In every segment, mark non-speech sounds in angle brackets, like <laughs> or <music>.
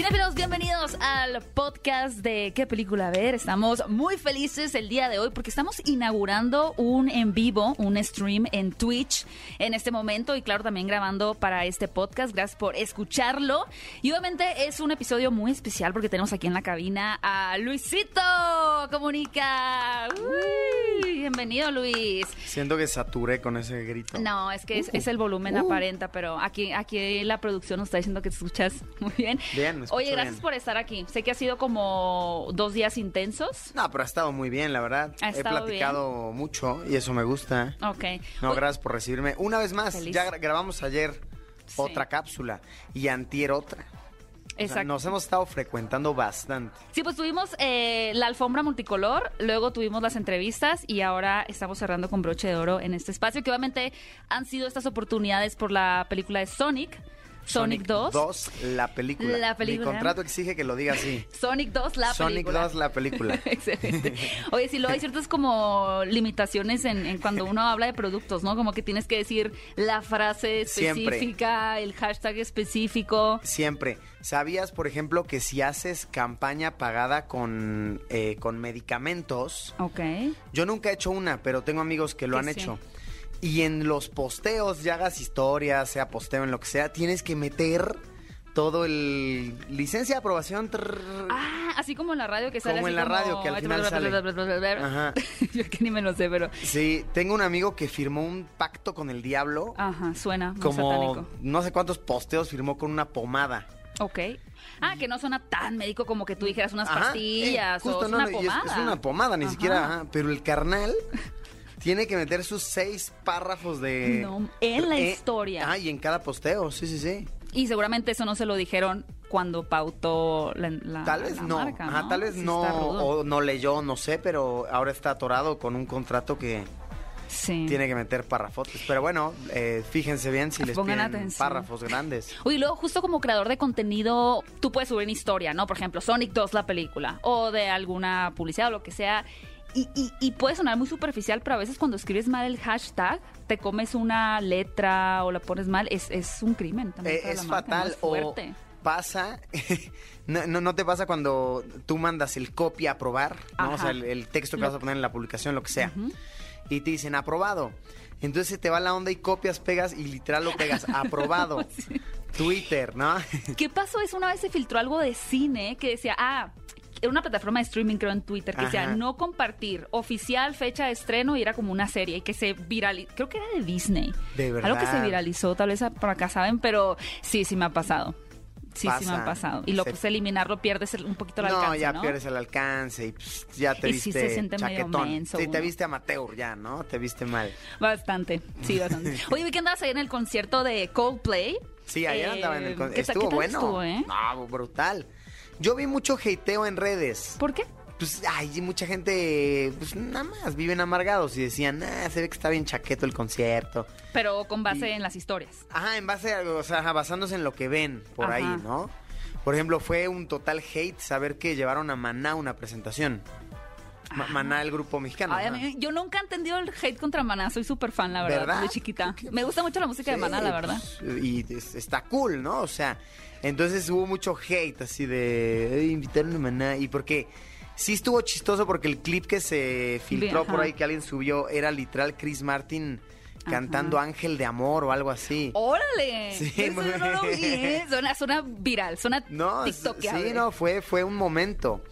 Cinefilos, bienvenidos al podcast de ¿Qué película ver? Estamos muy felices el día de hoy porque estamos inaugurando un en vivo, un stream en Twitch en este momento y claro, también grabando para este podcast. Gracias por escucharlo. Y obviamente es un episodio muy especial porque tenemos aquí en la cabina a Luisito Comunica. Uy, bienvenido, Luis. Siento que saturé con ese grito. No, es que es, es el volumen aparenta, pero aquí, aquí la producción nos está diciendo que te escuchas muy bien. Bien, escucho Oye, gracias bien. por estar aquí. Sé que ha sido como dos días intensos. No, pero ha estado muy bien, la verdad. Ha He platicado mucho y eso me gusta. Ok. No, Oye, gracias por recibirme. Una vez más, Feliz. ya gra- grabamos ayer Sí. otra cápsula y antier otra. O sea, Exacto. nos hemos estado frecuentando bastante. Sí, pues tuvimos eh, la alfombra multicolor, luego tuvimos las entrevistas y ahora estamos cerrando con broche de oro en este espacio, que obviamente han sido estas oportunidades por la película de Sonic, Sonic, 2. la película. La película. Mi contrato exige que lo diga así. <laughs> Sonic 2, la Sonic película. 2, la película. <laughs> Excelente. Oye, sí, luego hay ciertas como limitaciones en, en cuando uno habla de productos, ¿no? Como que tienes que decir la frase Siempre. específica, el hashtag específico. Siempre. ¿Sabías, por ejemplo, que si haces campaña pagada con, eh, con medicamentos, Ok. Yo nunca he hecho una, pero tengo amigos que lo Que han sí. hecho. Y en los posteos, ya hagas historias, sea posteo en lo que sea, tienes que meter todo el licencia de aprobación. trrr. Ah, así como en la radio que sale Como así en la como- radio, que al final sale. Ajá. <laughs> Yo que ni me lo sé, pero... Sí, tengo un amigo que firmó un pacto con el diablo. Ajá, suena muy como satánico. no sé cuántos posteos firmó con una pomada. Ok. Ah, que no suena tan médico como que tú dijeras unas Ajá, pastillas eh, o justo, es no, una no, es- pomada. Es, una pomada, ni Ajá. siquiera. ajá, pero el carnal <laughs> tiene que meter sus seis párrafos de. No, en la eh, historia. Ah, y en cada posteo, sí, sí, sí. Y seguramente eso no se lo dijeron cuando pautó la, la- Tal vez la no, marca, Ajá, ¿no? tal vez Sí no, o no leyó, no sé, pero ahora está atorado con un contrato que Sí. tiene que meter párrafotes. Pero bueno, eh, fíjense bien si les Pongan piden atención. párrafos grandes. <laughs> Oye, luego justo como creador de contenido, tú puedes subir una historia, ¿no? Por ejemplo, Sonic 2, la película, o de alguna publicidad o lo que sea. Y, y, y puede sonar muy superficial, pero a veces cuando escribes mal el hashtag, te comes una letra o la pones mal, es, es un crimen también. Eh, para es la marca, ¿no? fatal o pasa, <laughs> no, no, no te pasa cuando tú mandas el copy a aprobar, ¿no? O sea, el, el texto que Lo- vas a poner en la publicación, lo que sea. Y te dicen aprobado. Entonces te va la onda y copias, pegas y literal lo pegas. <laughs> Aprobado. Twitter, ¿no? ¿Qué pasó? Es una vez se filtró algo de cine que decía, ah, era una plataforma de streaming, creo, en Twitter, que decía no compartir, oficial, fecha de estreno, y era como una serie y que se viralizó, creo que era de Disney. De Algo que se verdad. viralizó, tal vez por acá saben, pero sí, sí me ha pasado. Sí, sí me ha Pasa. pasado. Y lo Se- pues eliminarlo pierdes el- un poquito el no, alcance, ya ¿no? pierdes el alcance y pues, ya te Y sí viste se siente medio chaquetón. menso sí, te viste amateur ya, ¿no? Te viste mal. Bastante, sí, bastante. <laughs> Oye, vi que andabas ahí en el concierto de Coldplay. Sí, ayer Eh, andaba en el con- ¿qué tal- Estuvo qué tal bueno. estuvo, eh? No, brutal. Yo vi mucho hateo en redes. ¿Por qué? Pues, ay, mucha gente, pues nada más, viven amargados y decían, ah, se ve que está bien chaqueto el concierto. Pero con base Y- en las historias. Ajá, en base a, o sea, basándose en lo que ven por Ajá. ahí, ¿no? Por ejemplo, fue un total hate saber que llevaron a Maná una presentación. Ma- Maná, el grupo mexicano. Ay, mí- yo nunca he entendido el hate contra Maná, soy súper fan, la verdad, ¿Verdad? de chiquita. Me gusta mucho la música de Maná, la verdad. pues, y es- está cool, ¿no? O sea, entonces hubo mucho hate así de "Ay, invitaron a Maná. Y porque sí estuvo chistoso porque el clip que se filtró Bien, por ahí que alguien subió era literal Chris Martin cantando Ángel de Amor o algo así. ¡Órale! Sí, Eso no lo vi, bien. ¿eh? Suena, suena viral, suena No, sí, no, fue, fue un momento.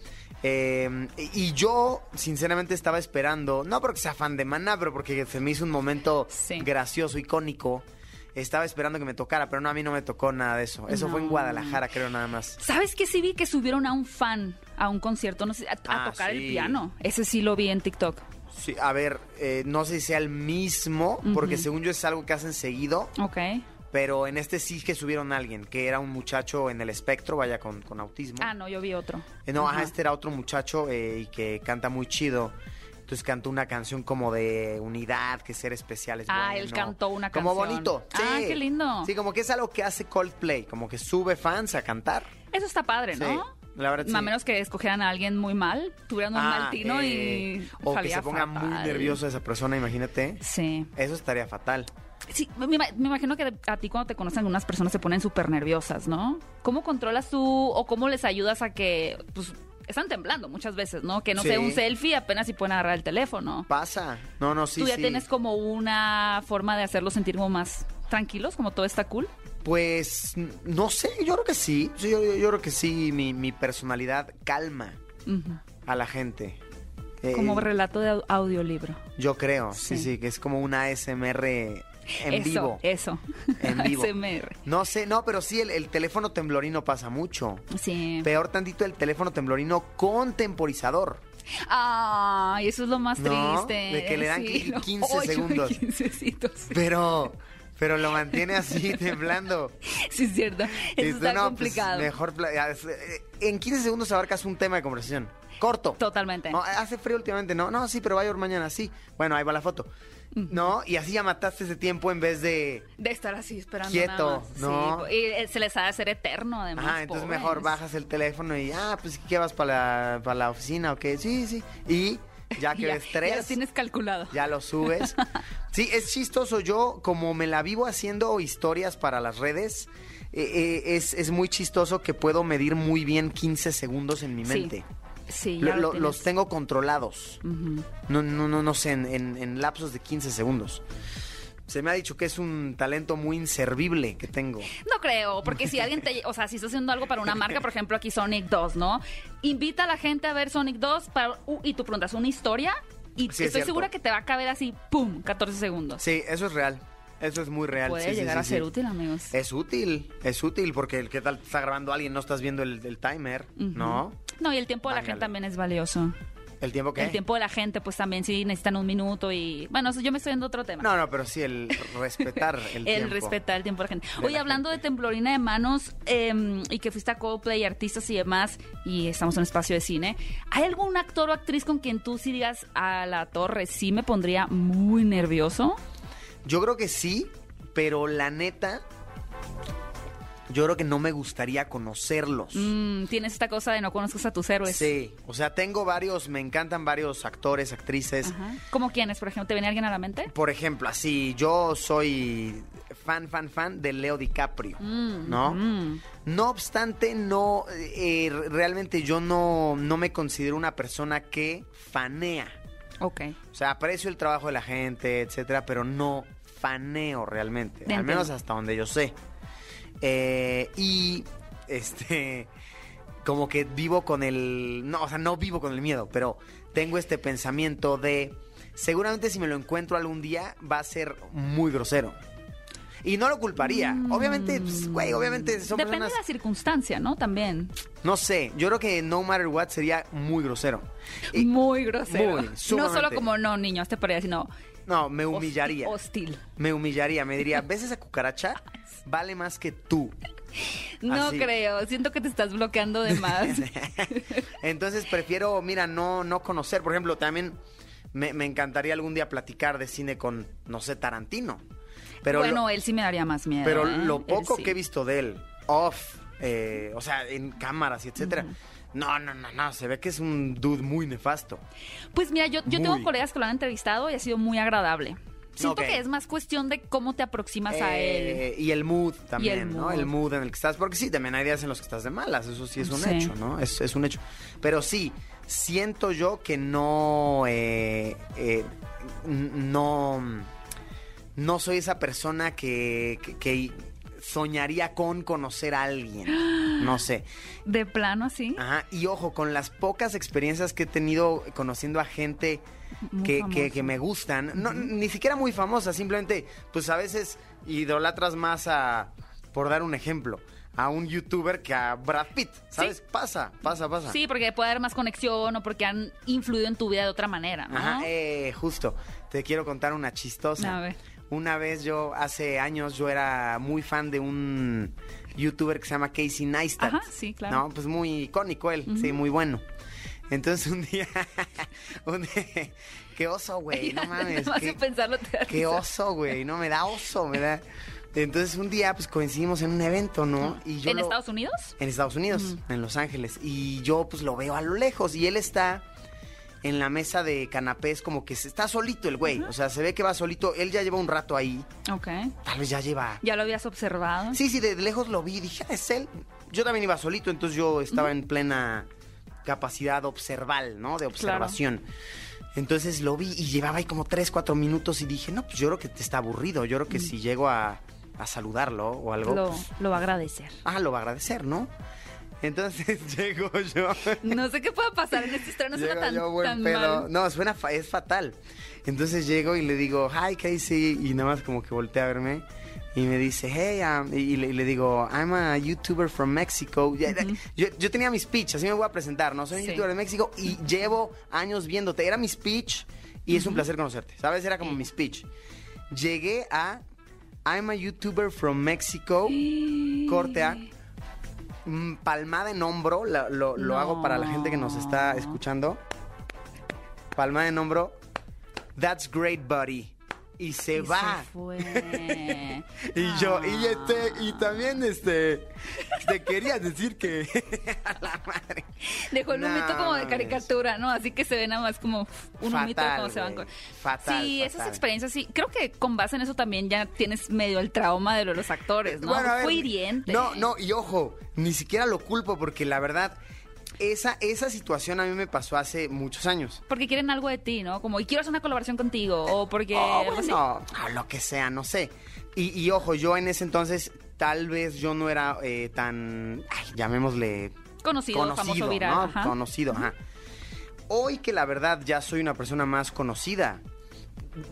Eh, y yo, sinceramente, estaba esperando, no porque sea fan de Maná, pero porque se me hizo un momento Sí. gracioso, icónico. Estaba esperando que me tocara, pero no, a mí no me tocó nada de eso. Eso fue en. Guadalajara, creo, nada más. ¿Sabes qué? Sí vi que subieron a un fan a un concierto, no sé, a, a Ah, tocar el piano. Ese sí lo vi en TikTok. Sí, a ver, eh, no sé si sea el mismo, porque según yo es algo que hacen seguido, Ok. Pero en este sí que subieron a alguien, que era un muchacho en el espectro, vaya, con, con autismo. Ah, no, yo vi otro. Eh, no, ajá, este era otro muchacho eh, y que canta muy chido. Entonces cantó una canción como de unidad, que ser especial es Ah, bueno. él cantó una Como canción. bonito. Ah, sí. qué lindo. Sí, como que es algo que hace Coldplay, como que sube fans a cantar. Eso está padre, Sí, ¿no? la verdad sí. A menos que escogieran a alguien muy mal, tuvieran un Ah, mal tino eh, y O que se ponga muy fatal. nerviosa esa persona, imagínate. Sí. Eso estaría fatal. Sí, me, me imagino que a ti cuando te conocen algunas personas se ponen súper nerviosas, ¿no? ¿Cómo controlas tú o cómo les ayudas a que, pues, están temblando muchas veces, ¿no? Que no Sí. sea un selfie apenas si pueden agarrar el teléfono. Pasa. No, no, sí, ¿Tú ya sí. tienes como una forma de hacerlos sentir como más tranquilos, como todo está cool? Pues no sé, yo creo que sí. Yo, yo- yo creo que sí, mi, mi personalidad calma a la gente. Eh, Como relato de au- audiolibro. Yo creo, sí, Sí. sí, que es como una ASMR en eso, vivo. Eso. En <laughs> vivo. ASMR. No sé, no, pero sí, el, el teléfono temblorino pasa mucho. Sí. Peor tantito el teléfono temblorino con temporizador. Ay, eso es lo más No, triste. de que le dan Sí, qui- lo- 15 ocho, segundos. 15citos. Pero, pero lo mantiene así <laughs> temblando. Sí, es cierto. Eso está no, pues, complicado. mejor eh, en 15 segundos abarcas un tema de conversación. Corto. Totalmente. No, hace frío últimamente, no, no, sí, pero va a llover mañana, sí. Bueno, ahí va la foto. No, y así ya mataste ese tiempo en vez de. De estar así esperando. Quieto, nada más. Sí, ¿no? y eh, se les ha de hacer eterno, además. Ajá, entonces pobres. mejor bajas el teléfono y, ah, pues, ¿qué vas para la, para la oficina o qué? Sí, sí. Y ya <laughs> que Ya- ves Ya lo tres, tienes calculado. ya lo subes. <laughs> Sí, es chistoso. Yo, como me la vivo haciendo historias para las redes, eh, eh, es, es muy chistoso que puedo medir muy bien 15 segundos en mi mente. Sí, Ya lo los tengo controlados. No, no, no, no sé, en, en- en lapsos de 15 segundos. Se me ha dicho que es un talento muy inservible que tengo. No creo, porque si alguien te, o sea, si estás haciendo algo para una marca, por ejemplo, aquí Sonic 2, ¿no? Invita a la gente a ver Sonic 2 para, uh, y tú preguntas una historia y Sí, es estoy segura que te va a caber así, ¡pum! 14 segundos. Sí, eso es real. Eso es muy real. Puede sí, llegar sí, a ser útil, amigos. Es útil, es útil porque el que tal está grabando alguien no estás viendo el, el timer, ¿no? No, y el tiempo de la gente también es valioso. ¿El tiempo qué? El tiempo de la gente, pues también sí necesitan un minuto y... Bueno, yo me estoy yendo a otro tema. No, no, pero sí el respetar el, <laughs> El, tiempo. respetar el tiempo de la gente. de Oye, la hablando gente. de temblorina de manos eh, y que fuiste a Coldplay, artistas y demás, y estamos en un espacio de cine, ¿hay algún actor o actriz con quien tú sí digas a la torre sí me pondría muy nervioso? Yo creo que sí, pero la neta, yo creo que no me gustaría conocerlos. Mm, tienes esta cosa de no conozcas a tus héroes. Sí, o sea, tengo varios, me encantan varios actores, actrices. Ajá. ¿Cómo quiénes, por ejemplo? ¿Te viene alguien a la mente? Por ejemplo, así, yo soy fan, fan, fan de Leo DiCaprio, ¿no? Mm. No obstante, no, eh, realmente yo no, no me considero una persona que fanea. Ok. O sea, aprecio el trabajo de la gente, etcétera, pero no faneo realmente. Te al menos hasta donde yo sé. Eh, y este como que vivo con el. No, o sea, no vivo con el miedo, pero tengo este pensamiento de. Seguramente si me lo encuentro algún día va a ser muy grosero. Y no lo culparía. Obviamente, pues, güey, obviamente son Mm. Depende personas. de la circunstancia, ¿no? También. No sé, yo creo que no matter what sería muy grosero. Y- muy grosero. muy, no solo como no, niño, este para allá, sino no, me humillaría. hostil. Me humillaría, me diría, ¿ves esa cucaracha? <laughs> Vale más que tú. No Así. creo, siento que te estás bloqueando de más. <laughs> Entonces prefiero, mira, no, no conocer. Por ejemplo, también me, me encantaría algún día platicar de cine con, no sé, Tarantino. Pero bueno, lo, él sí me daría más miedo. pero ¿eh? lo poco sí. que he visto de él, off, eh, o sea, en cámaras y etcétera. No, no, no, no, se ve que es un dude muy nefasto. Pues mira, yo, yo tengo colegas que lo han entrevistado y ha sido muy agradable. Siento que es más cuestión de cómo te aproximas a él. Eh, Y el mood también, el ¿no? mood. El mood en el que estás. Porque sí, también hay días en los que estás de malas, eso sí es un Sí. hecho, ¿no? Es, es un hecho. Pero sí, siento yo que no. eh, eh, no. No soy esa persona que, que- que soñaría con conocer a alguien. No sé. De plano, así. Ajá, y ojo, con las pocas experiencias que he tenido conociendo a gente que, que- que me gustan, no, ni siquiera muy famosa, simplemente, pues a veces idolatras más a, por dar un ejemplo, a un youtuber que a Brad Pitt, ¿sabes? Pasa, pasa, pasa. Sí, porque puede haber más conexión o porque han influido en tu vida de otra manera, ¿no? Ajá, eh, justo. Te quiero contar una chistosa. A ver. Una vez yo, hace años, yo era muy fan de un youtuber que se llama Casey Neistat. Ajá, sí, claro. No, pues muy icónico él, sí, muy bueno. Entonces un día, <laughs> un día- qué oso, güey, no mames. Más qué, pensarlo te da qué oso, güey, no, me da oso, me da... Entonces un día, pues coincidimos en un evento, ¿no? Y yo ¿En lo- Estados Unidos? en Estados Unidos, en Los Ángeles. Y yo pues lo veo a lo lejos y él está en la mesa de canapés, como que se- está solito el güey. O sea, se ve que va solito. Él ya lleva un rato ahí. Ok. Tal vez ya lleva. ¿Ya lo habías observado? Sí, sí, de lejos lo vi. Dije, "Ah, es él. Yo también iba solito, entonces yo estaba en plena capacidad observal, ¿no? De observación. Entonces lo vi y llevaba ahí como 3, 4 minutos y dije, no, pues yo creo que te está aburrido. Yo creo que si llego a, a saludarlo o algo, Lo, pues, lo va a agradecer. ah, lo va a agradecer, ¿no? Entonces <laughs> llego yo. No sé qué puede pasar en esta historia, no suena tan, yo, buen tan pedo. mal. No, suena, fa- es fatal. Entonces llego y le digo, hi Casey, y nada más como que voltea a verme y me dice, hey, um", y, le, y le digo, I'm a YouTuber from Mexico. Ya- yo, yo tenía mi speech, así me voy a presentar, ¿no? Soy un Sí. YouTuber de México y llevo años viéndote. Era mi speech y es un placer conocerte, ¿sabes? Era como mi speech. Llegué a, I'm a YouTuber from Mexico, <gasps> corte A. Palmada en hombro, lo, lo No. hago para la gente que nos está escuchando. Palmada en hombro. That's great, buddy. Y se Y va. se fue. <laughs> Y yo, y Ah. este, y también este, te quería decir que <laughs> a la madre. Dejó el No, humito como de caricatura, ¿no? Así que se ve nada más como un humito Fatal, como se van con... Fatal, Sí, esas fatal. experiencias sí. Creo que con base en eso también ya tienes medio el trauma de lo de los actores, ¿no? Bueno, ver, Fue hiriente. No, no, y ojo, ni siquiera lo culpo porque la verdad, esa, esa situación a mí me pasó hace muchos años. Porque quieren algo de ti, ¿no? Como, y quiero hacer una colaboración contigo. O porque... Oh, algo así. bueno, lo que sea, no sé. Y, y ojo, yo en ese entonces tal vez yo no era eh, tan, ay, llamémosle Conocido, famoso, viral. ¿no? ajá. Conocido, ajá. Hoy que la verdad ya soy una persona más conocida,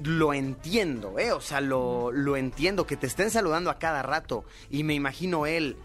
lo entiendo, ¿eh? O sea, lo, lo entiendo, que te estén saludando a cada rato. Y me imagino él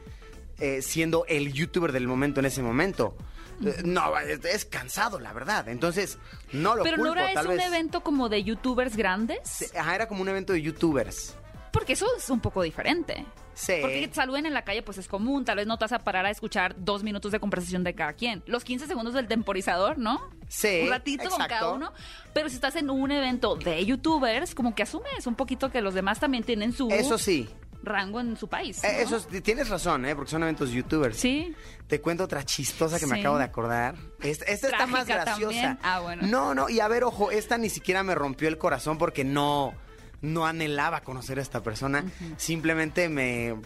eh, siendo el youtuber del momento en ese momento. Eh, No, es, es cansado, la verdad. Entonces, no lo Pero culpo, no era tal eso un vez. evento como de youtubers grandes. Ajá, era como un evento de youtubers. Porque eso es un poco diferente. Sí. Porque que te saluden en la calle, pues es común. Tal vez no te vas a parar a escuchar dos minutos de conversación de cada quien. Los 15 segundos del temporizador, ¿no? Sí, Un ratito con exacto. cada uno. Pero si estás en un evento de youtubers, como que asumes un poquito que los demás también tienen su Eso sí. Rango en su país. Eh. Eso es- tienes razón, ¿eh? Porque son eventos youtubers. Sí. Te cuento otra chistosa que me acabo de acordar. Esta, esta está más graciosa. también. Ah, bueno. No, no, y a ver, ojo, esta ni siquiera me rompió el corazón porque no, no anhelaba conocer a esta persona. Simplemente me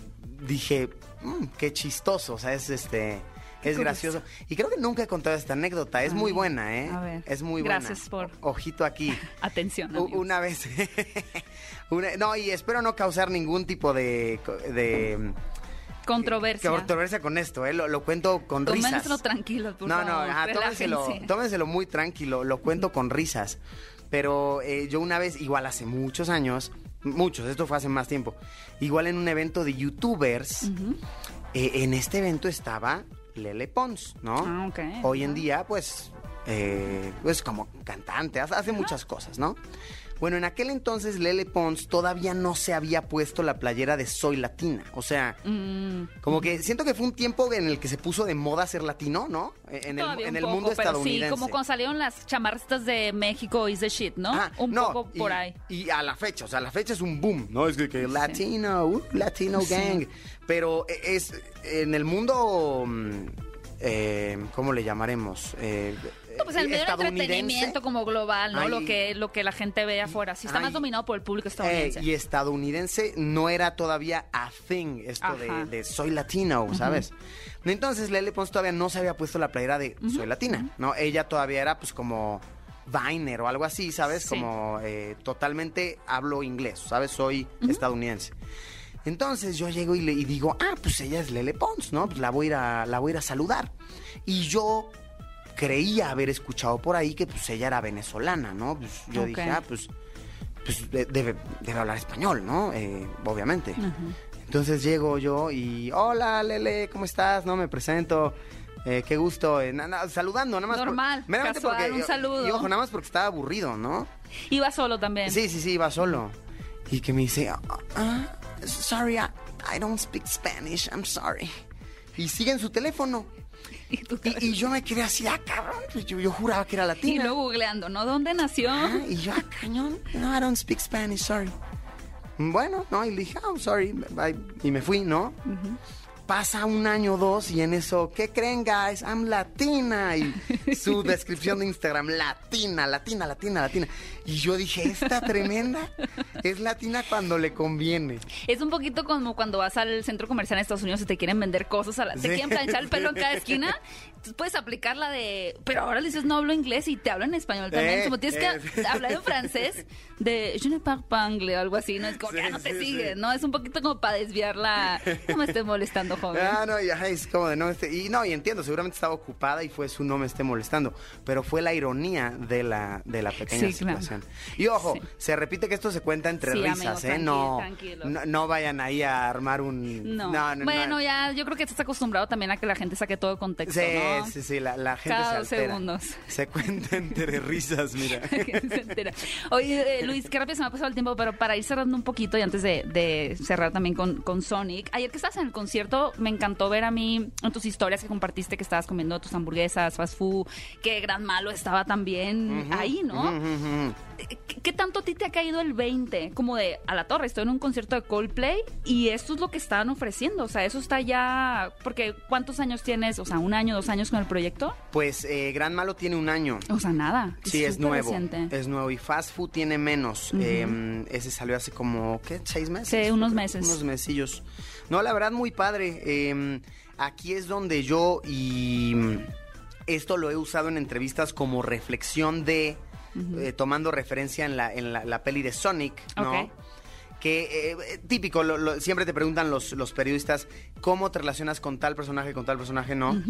dije, "Mm, qué chistoso. O sea, es este. Es gracioso. Y creo que nunca he contado esta anécdota. Es muy buena, ¿eh? a ver. Es muy Gracias buena. por- Ojito aquí. <laughs> Atención. Amigos. Una vez. <laughs> una- no, y espero no causar ningún tipo de. de Controversia. Controversia con esto, ¿eh? Lo, lo cuento con risas. Tómenselo tranquilos, por no, favor. no, ajá, tómenselo, tómenselo muy tranquilo, lo cuento con risas. Pero eh, yo una vez, igual hace muchos años, muchos, esto fue hace más tiempo, igual en un evento de youtubers, eh, en este evento estaba Lele Pons, ¿no? Ah, Hoy en día, pues, eh, pues como cantante, hace, muchas cosas, ¿no? Bueno, en aquel entonces Lele Pons todavía no se había puesto la playera de Soy Latina. O sea, Mm, como que siento que fue un tiempo en el que se puso de moda ser latino, ¿no? En el, todavía en el poco, mundo estadounidense. Sí, como cuando salieron las chamarritas de México is the shit, ¿no? Ah, un no, poco y- por ahí. Y a la fecha, o sea, la fecha es un boom, ¿no? Es que, que latino, uh, latino gang. Pero e- es en el mundo, mm, eh, ¿cómo le llamaremos? Eh, No, pues el medio del entretenimiento como global, ¿no? Ay, lo que lo que la gente ve afuera. Sí está ay, más dominado por el público Eh, estadounidense. y estadounidense no era todavía a thing esto de, soy latino, ¿sabes? Entonces Lele Pons todavía no se había puesto la playera de soy latina, ¿no? Ella todavía era pues como Viner o algo así, ¿sabes? Sí. Como eh, totalmente hablo inglés, ¿sabes? Soy estadounidense. Entonces yo llego y, le, y digo, ah, pues ella es Lele Pons, ¿no? Pues la voy a ir a, la voy a, ir a saludar. Y yo creía haber escuchado por ahí que pues ella era venezolana, ¿no? Pues yo dije, ah, pues, pues de- debe, debe hablar español, ¿no? Eh, obviamente. Entonces llego yo y, hola Lele, ¿cómo estás? No, me presento. Eh, qué gusto, eh, na- na- saludando, nada más. por- Normal, meramente casual, porque- un saludo. Y ojo, nada más porque estaba aburrido, ¿no? Iba solo también. Sí, sí, sí, iba solo. Y que me dice, "Ah, ah, sorry, I, I don't speak Spanish, I'm sorry. Y sigue en su teléfono. <laughs> Y, Y, y yo me quedé así, ah, cabrón, pues yo, yo juraba que era y latina. luego googleando, ¿no? ¿Dónde nació? Ah, y yo, ah, cañón, no, I don't speak Spanish, sorry. Bueno, no, y le dije, I'm sorry, bye. y me fui, ¿no? pasa un año o dos y en eso, ¿qué creen, guys? I'm latina. Y su <laughs> descripción de Instagram, latina, latina, latina, latina. Y yo dije, esta tremenda es latina cuando le conviene. Es un poquito como cuando vas al centro comercial en Estados Unidos y te quieren vender cosas, a la- te quieren planchar el pelo en cada esquina. <laughs> Puedes aplicar la de, pero ahora le dices no hablo inglés y te hablo en español también. Eh, como tienes eh. que <laughs> hablar en francés de je ne parle pas anglais o algo así, ¿no? Es como que Sí, ya no te sí, sigue. ¿no? Es un poquito como para desviar la. No me estés molestando, joven. Ah, no, y ajá, es como de no este, y no, y entiendo, seguramente estaba ocupada y fue su no me esté molestando, pero fue la ironía de la de la pequeña claro. situación. Y ojo, se repite que esto se cuenta entre Sí, risas, amigos, ¿eh? no, no no vayan ahí a armar un No. no, no, bueno, no. ya, yo creo que estás acostumbrado también a que la gente saque todo el contexto, Sí, sí, sí, la, la gente Cada se altera. segundos. Se cuenta entre <laughs> risas, mira. se entera. Oye, eh, Luis, qué rápido se me ha pasado el tiempo, pero para ir cerrando un poquito y antes de, de cerrar también con, con Sonic, ayer que estabas en el concierto, me encantó ver a mí en tus historias que compartiste que estabas comiendo tus hamburguesas, fast food, que Gran Malo estaba también ahí, ¿no? Ujú, ujú, ujú. ¿Qué, qué tanto a ti te ha caído el 20? Como de, a la torre, estoy en un concierto de Coldplay y esto es lo que están ofreciendo, o sea, eso está ya, porque ¿cuántos años tienes? O sea, un año, dos años con el proyecto. Pues eh, Gran Malo tiene un año. O sea, nada. Sí, es nuevo. reciente. Es nuevo. Y Fast Food tiene menos. Eh, ese salió hace como, ¿qué? ¿Seis meses? Sí, unos meses. Unos mesillos. No, la verdad, muy padre. Eh, aquí es donde yo, y mm, esto lo he usado en entrevistas como reflexión de, eh, tomando referencia en la, en la, la peli de Sonic, ¿no? Que eh, eh, típico, lo- lo- siempre te preguntan los, los periodistas cómo te relacionas con tal personaje, con tal personaje, ¿no?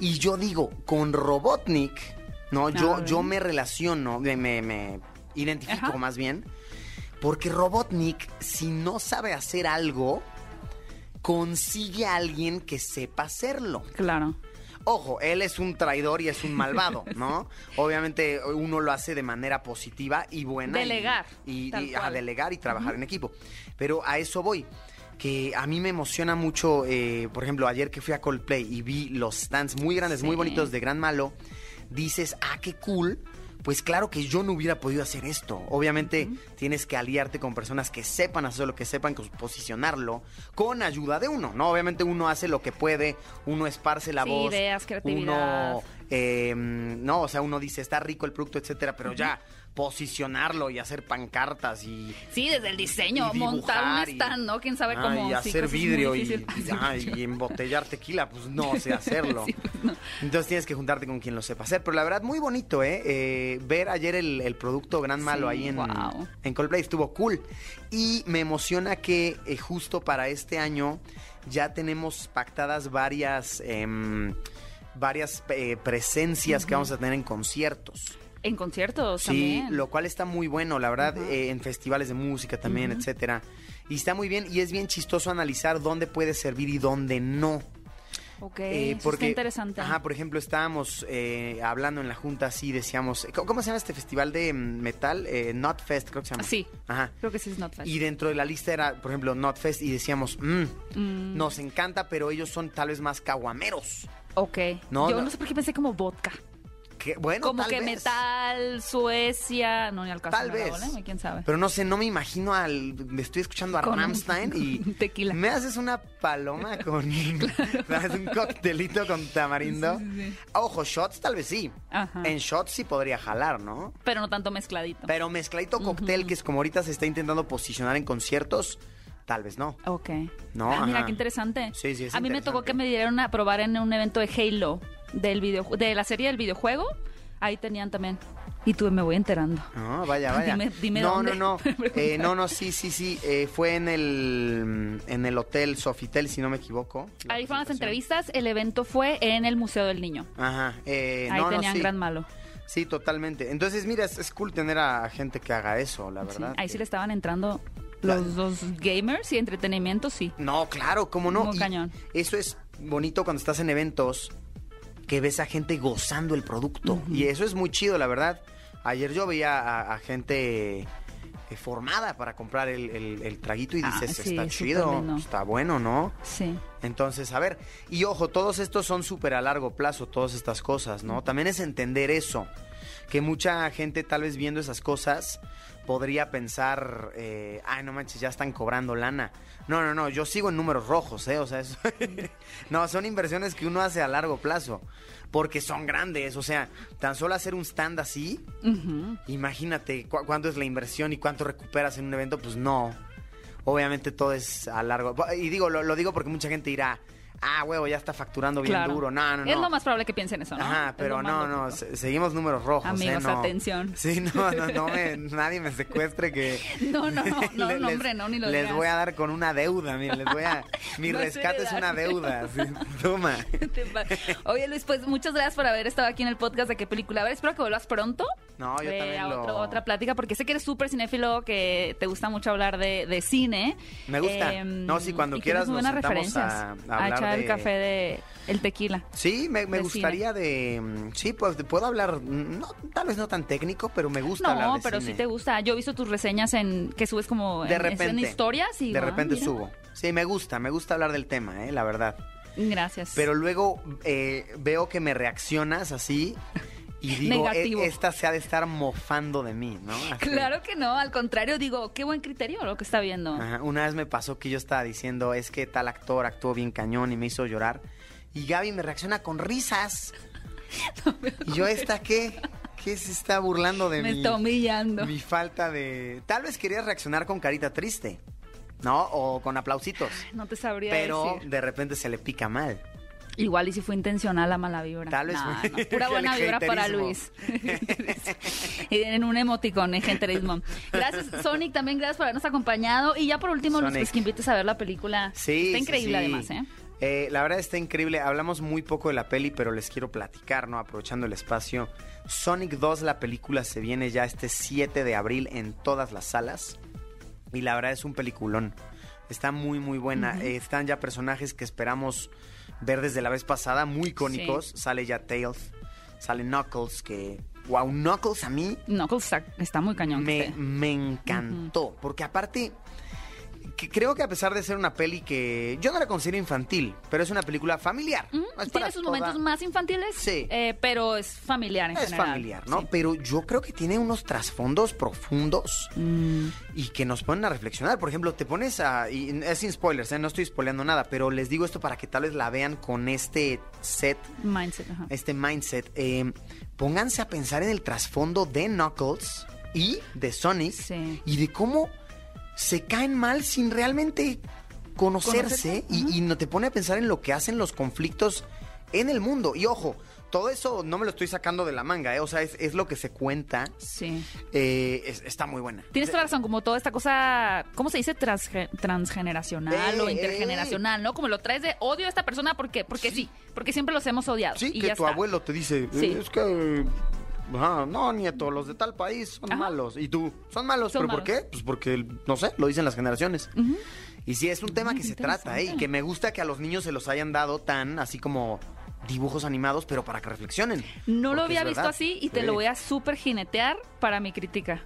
Y yo digo, con Robotnik, ¿no? Yo, Ah, yo me relaciono, me, me- me identifico Ajá. más bien, porque Robotnik, si no sabe hacer algo, consigue a alguien que sepa hacerlo. Claro. Ojo, él es un traidor y es un malvado, ¿no? <laughs> Obviamente uno lo hace de manera positiva y buena. Delegar, Y, y- cual. delegar y trabajar en equipo. Pero a eso voy. Que a mí me emociona mucho, eh, por ejemplo, ayer que fui a Coldplay y vi los stands muy grandes, muy bonitos de Gran Malo, dices, ah, qué cool. Pues claro que yo no hubiera podido hacer esto. Obviamente tienes que aliarte con personas que sepan hacer lo que sepan, posicionarlo, con ayuda de uno, ¿no? Obviamente uno hace lo que puede, uno esparce la Sí, voz. ideas, creatividad. Uno, eh, no, o sea, uno dice, está rico el producto, etcétera, pero ya posicionarlo y hacer pancartas y... Sí, desde el diseño, y montar un y- stand, ¿no? Quién sabe Ah, cómo. Y hacer vidrio y, y- ah, y embotellar tequila, pues no sé hacerlo. <laughs> Sí, pues, no. Entonces tienes que juntarte con quien lo sepa hacer. Pero la verdad, muy bonito, ¿eh? Eh, ver ayer el, el producto Gran Malo Sí, ahí en, guau. en Coldplay estuvo cool. Y me emociona que eh, justo para este año ya tenemos pactadas varias, em, varias eh, presencias que vamos a tener en conciertos. En conciertos Sí, también. lo cual está muy bueno, la verdad, eh, en festivales de música también, etcétera. Y está muy bien y es bien chistoso analizar dónde puede servir y dónde no. Ok, Eh, está interesante. Ajá, por ejemplo, estábamos eh, hablando en la junta así, decíamos, ¿cómo, cómo se llama este festival de metal? Eh, Not Fest, creo que se llama. Sí. Ajá. Creo que sí es not fast. Y dentro de la lista era, por ejemplo, Not Fest y decíamos, mm, Mm. nos encanta, pero ellos son tal vez más caguameros. Ok. No, Yo no. no. sé por qué pensé como vodka. Que, bueno, como tal que vez. metal, Suecia. No, ni al caso. Tal vez. ¿Quién sabe? Pero no sé, no me imagino al. Me estoy escuchando a Con Ramstein y. <laughs> tequila. Me haces una paloma <laughs> con. me haces un coctelito con tamarindo. Ojo, shots tal vez sí. Ajá. En shots sí podría jalar, ¿no? Pero no tanto mezcladito. Pero mezcladito cóctel, que es como ahorita se está intentando posicionar en conciertos, tal vez no. Ok. No, Ah, mira, ajá. qué interesante. Sí, sí, es A mí me tocó que me dieron a probar en un evento de Halo, del video, de la serie del videojuego. Ahí tenían también. Y tú me voy enterando. No, vaya, vaya. Dime- dime no, dónde. no, no. <laughs> Eh, no, no, sí, sí, sí. eh, fue en el en el hotel Sofitel, si no me equivoco. Ahí fueron las entrevistas. El evento fue en el Museo del Niño. Ajá. eh, Ahí no, no, tenían sí. gran malo. Sí, totalmente. Entonces, mira, es, es cool tener a gente que haga eso, la Sí, verdad. Ahí sí que- le estaban entrando los dos gamers y entretenimiento, sí. No, claro, cómo no. Y cañón. Eso es bonito cuando estás en eventos que ves a gente gozando el producto. Y eso es muy chido, la verdad. Ayer yo veía a, a gente eh, formada para comprar el, el- el traguito y Ah, dices, sí, está chido, lindo. está bueno, ¿no? Sí. Entonces, a ver, y ojo, todos estos son súper a largo plazo, todas estas cosas, ¿no? También es entender eso, que mucha gente tal vez viendo esas cosas podría pensar, eh, ay, no manches, ya están cobrando lana. No, no, no, yo sigo en números rojos, ¿eh? O sea, eso- <laughs> no, son inversiones que uno hace a largo plazo, porque son grandes, o sea, tan solo hacer un stand así, imagínate cu- cuánto es la inversión y cuánto recuperas en un evento, pues no. Obviamente todo es a largo. Y digo, lo, lo digo porque mucha gente dirá, ah, huevo, ya está facturando bien Claro. duro. No, no, no. Es lo más probable que piensen eso, ¿no? Ajá, pero no, no, se- seguimos números rojos. Amigos, ¿eh? No. atención. Sí, no, no, no <laughs> me- nadie me secuestre que... <laughs> No, no, no, no, Les- <laughs> no, hombre, no, ni lo Les digas. voy a dar con una deuda, miren, les voy a... Mi No rescate es una deuda, sí, toma. Oye Luis, pues muchas gracias por haber estado aquí en el podcast de qué película ver. Espero que vuelvas pronto. No, yo eh, también a lo- otro- otra plática, porque sé que eres súper cinéfilo, que te gusta mucho hablar de, de cine. Me gusta. Em, No, sí, cuando quieras nos sentamos a- a hablar el café de el tequila. Sí, me, me De gustaría de... mm, Sí, pues puedo hablar, mm, no, tal vez no tan técnico, pero me gusta hablar No, de pero cine. sí te gusta. Yo he visto tus reseñas en que subes como De en, en repente. historias y De ah, repente mira. subo. Sí, me gusta, me gusta hablar del tema, eh, la verdad. Gracias. Pero luego eh, veo que me reaccionas así y digo, Negativo. "E- esta se ha de estar mofando de mí, ¿no? Así. Claro que no, al contrario, digo, qué buen criterio lo que está viendo. Ajá, Una vez me pasó que yo estaba diciendo, es que tal actor actuó bien cañón y me hizo llorar. Y Gaby me reacciona con risas. <laughs> y yo, ¿esta qué? ¿Qué se está burlando de Me mi, está humillando. mi falta de... Tal vez querías reaccionar con carita triste, ¿no? O con aplausitos. No te sabría Pero decir. de repente se le pica mal. Igual y si fue intencional la mala vibra. Tal vez fue- no, <laughs> pura buena vibra para Luis. <laughs> Y en un emoticón, en genterismo. Gracias, Sonic, también gracias por habernos acompañado. Y ya por último, Luis, pues que invites a ver la película. Sí, Está increíble sí. además, ¿eh? Eh, la verdad está increíble. Hablamos muy poco de la peli, pero les quiero platicar, ¿no? Aprovechando el espacio. Sonic 2, la película, se viene ya este 7 de abril en todas las salas. Y la verdad es un peliculón. Está muy, muy buena. Eh, están ya personajes que esperamos ver desde la vez pasada, muy icónicos. Sale ya Tails, sale Knuckles, que... Wow, Knuckles a mí Knuckles está, está muy cañón. me, me encantó. Porque aparte, que creo que a pesar de ser una peli que yo no la considero infantil, pero es una película familiar. No es para Tiene sus toda- momentos más infantiles, Sí. eh, pero es familiar en Es general. familiar, ¿no? Sí. Pero yo creo que tiene unos trasfondos profundos Mm, y que nos ponen a reflexionar. Por ejemplo, te pones a. Y es sin spoilers, ¿eh? no estoy spoileando nada, pero les digo esto para que tal vez la vean con este set, mindset, ajá. este mindset. Eh, pónganse a pensar en el trasfondo de Knuckles y de Sonic Sí. y de cómo se caen mal sin realmente conocerse Conocerse, y, y no te pone a pensar en lo que hacen los conflictos en el mundo. Y ojo, todo eso no me lo estoy sacando de la manga, ¿eh? o sea, es, es lo que se cuenta. Sí. Eh, es- está muy buena. Tienes toda la razón, como toda esta cosa, ¿cómo se dice? Transge- transgeneracional Eh, o eh. intergeneracional, ¿no? Como lo traes de odio a esta persona porque, porque sí, porque siempre los hemos odiado. Sí, y que ya tu está. abuelo te dice, eh, Sí. es que... ajá, no, nieto, los de tal país son Ajá. malos. Y tú, son malos. Son ¿Pero por qué? Pues porque, no sé, lo dicen las generaciones. Y sí, es un tema que se trata, ¿eh? Y que me gusta que a los niños se los hayan dado tan, así como dibujos animados, pero para que reflexionen. No lo había visto así y te lo voy a súper jinetear para mi crítica.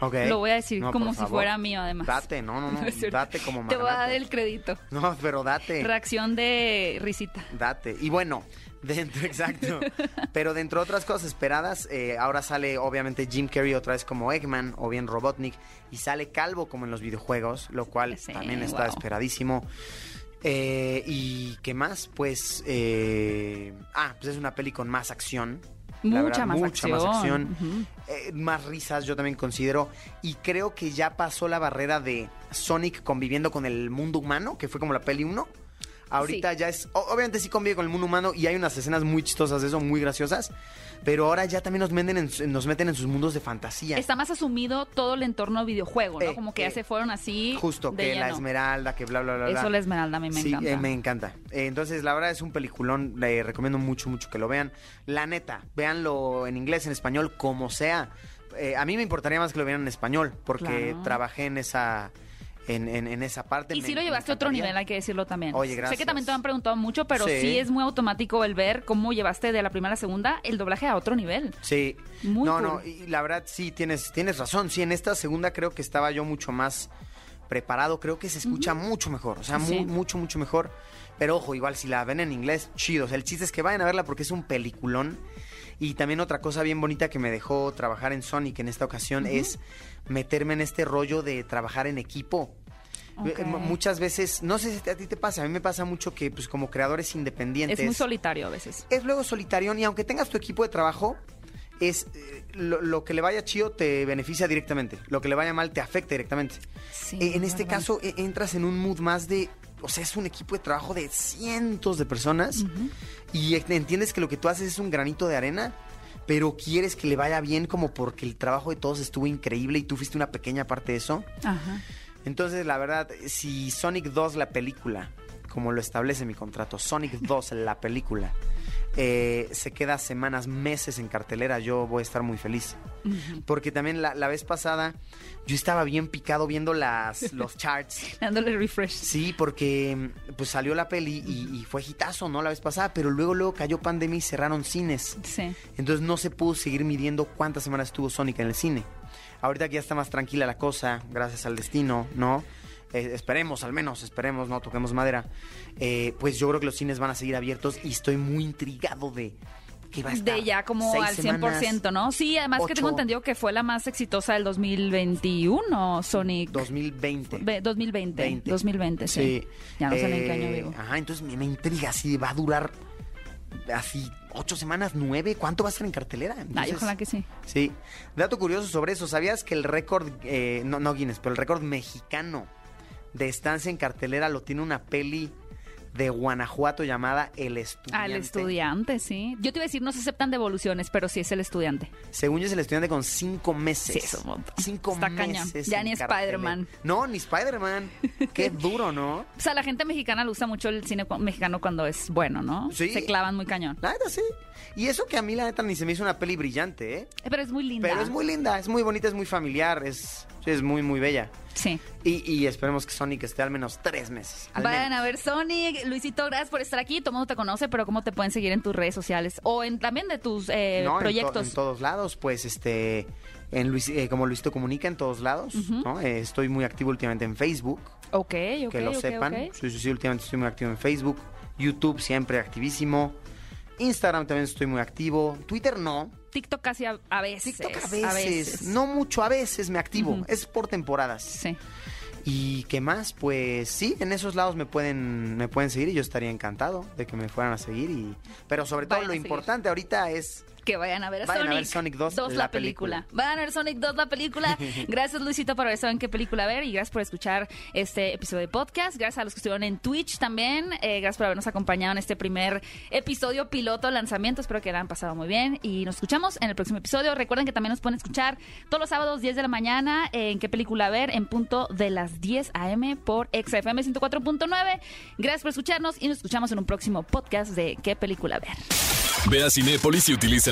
Ok. Lo voy a decir No, como si favor. fuera mío, además. Date, no, no, <laughs> no. Date como Te voy a dar magnate. el crédito. No, pero date. Reacción de risita. Date. Y bueno, dentro, exacto. Pero dentro de otras cosas esperadas, eh, ahora sale obviamente Jim Carrey otra vez como Eggman o bien Robotnik y sale calvo como en los videojuegos, lo cual Sí, también está esperadísimo. Eh, y qué más, pues, eh, ah, pues es una peli con más acción. Mucha verdad, más mucha más acción. acción. Ujú. Eh, más risas, yo también considero. Y creo que ya pasó la barrera de Sonic conviviendo con el mundo humano, que fue como la peli 1. Ahorita Sí. ya es. Obviamente sí convive con el mundo humano y hay unas escenas muy chistosas de eso, muy graciosas. Pero ahora ya también nos meten en, su- nos meten en sus mundos de fantasía. Está más asumido todo el entorno videojuego, ¿no? Eh, como que ya eh, se fueron así. Justo, de que la esmeralda, que bla, bla, bla. Eso la esmeralda a mí me sí, encanta. eh, me encanta. Eh, entonces, la verdad es un peliculón. Le recomiendo mucho, mucho que lo vean. La neta, véanlo en inglés, en español, como sea. Eh, a mí me importaría más que lo vieran en español, porque Claro. trabajé en esa, en, en- en esa parte. Y sí lo llevaste a otro nivel, hay que decirlo también. Oye, Sé que gracias. también te han preguntado mucho, pero sí. Sí. es muy automático el ver cómo llevaste de la primera a la segunda el doblaje a otro nivel. Sí. Muy no, cool. no, y la verdad sí tienes, tienes razón. Sí, en esta segunda creo que estaba yo mucho más preparado. Creo que se escucha mucho mejor. O sea, Sí. mucho, mucho mejor. Pero ojo, igual si la ven en inglés, chido. O sea, el chiste es que vayan a verla porque es un peliculón. Y también otra cosa bien bonita que me dejó trabajar en Sonic en esta ocasión es meterme en este rollo de trabajar en equipo. Eh, Muchas veces, no sé si a ti te pasa, a mí me pasa mucho que pues como creadores independientes Es muy solitario a veces. es luego solitario y aunque tengas tu equipo de trabajo, es eh, lo, lo que le vaya chido te beneficia directamente, lo que le vaya mal te afecta directamente. Sí, Eh, en es este verdad. caso eh, entras en un mood más de, o sea, es un equipo de trabajo de cientos de personas y eh, entiendes que lo que tú haces es un granito de arena, pero quieres que le vaya bien como porque el trabajo de todos estuvo increíble y tú fuiste una pequeña parte de eso. Ajá. Entonces, la verdad, si Sonic 2, la película, como lo establece mi contrato, Sonic 2, la película, eh, se queda semanas, meses en cartelera, yo voy a estar muy feliz. Porque también la, la vez pasada yo estaba bien picado viendo las, los charts. <laughs> Dándole refresh. Sí, porque pues salió la peli y, y fue hitazo, ¿no? La vez pasada, pero luego, luego cayó pandemia y cerraron cines. Sí. Entonces no se pudo seguir midiendo cuántas semanas estuvo Sonic en el cine. Ahorita que ya está más tranquila la cosa, gracias al destino, ¿no? Eh, esperemos, al menos, esperemos, no toquemos madera. Eh, pues yo creo que los cines van a seguir abiertos y estoy muy intrigado de que va a estar. De ya como al 100%, semanas, ¿no? Sí, además que tengo entendido que fue la más exitosa del 2021, Sonic. 2020. Ve- 2020. 20. 2020, sí. Ya no sé en qué año Eh, vivo. Ajá, entonces me, me intriga si va a durar así ocho semanas, nueve. ¿Cuánto va a ser en cartelera? Ay, ojalá que sí. Sí. Dato curioso sobre eso. ¿Sabías que el récord, eh, no, no Guinness, pero el récord mexicano de estancia en cartelera lo tiene una peli de Guanajuato llamada El Estudiante? Al estudiante, sí. Yo te iba a decir, no se aceptan devoluciones, pero sí es el estudiante. Según yo es el estudiante con cinco meses. Sí, es un montón. Cinco Está meses. Ya en ni. Spider-Man. No, ni Spider-Man. Qué <laughs> duro, ¿no? O sea, la gente mexicana le gusta mucho el cine mexicano cuando es bueno, ¿no? Sí. Se clavan muy cañón. La neta sí. Y eso que a mí la neta ni se me hizo una peli brillante. Eh, Pero es muy linda. Pero es muy linda, es muy bonita, es muy familiar, es, sí, es muy, muy bella. Sí. Y, y esperemos que Sonic esté al menos tres meses. al Vayan menos. a ver Sonic. Luisito, gracias por estar aquí. Todo el mundo te conoce, pero ¿cómo te pueden seguir en tus redes sociales? O en también de tus eh, No, en to- proyectos. En, todos lados, pues este, en Luis, eh, como Luisito Comunica en todos lados, ¿no? Eh, estoy muy activo últimamente en Facebook, ok, ok, que lo sepan. Sí, sí, sí, últimamente estoy muy activo en Facebook, YouTube siempre activísimo, Instagram también estoy muy activo, Twitter no, TikTok casi a, a veces. TikTok a veces, no mucho, a veces me activo, es por temporadas. Sí. ¿Y qué más? Pues sí, en esos lados me pueden, me pueden seguir y yo estaría encantado de que me fueran a seguir. Y... Pero sobre todo Vayan lo importante ahorita es Que vayan a ver Vayan a Sonic. ver Sonic 2, la, la película. película. Vayan a ver Sonic 2, la película. <laughs> Gracias, Luisito, por haber sabido en qué película ver. Y gracias por escuchar este episodio de podcast. Gracias a los que estuvieron en Twitch también. Eh, gracias por habernos acompañado en este primer episodio piloto lanzamiento. Espero que la han pasado muy bien. Y nos escuchamos en el próximo episodio. Recuerden que también nos pueden escuchar todos los sábados 10 de la mañana en qué película ver en punto de las 10 a.m. por XFM 104.9. Gracias por escucharnos y nos escuchamos en un próximo podcast de qué película ver. Ve a Cinépolis y utiliza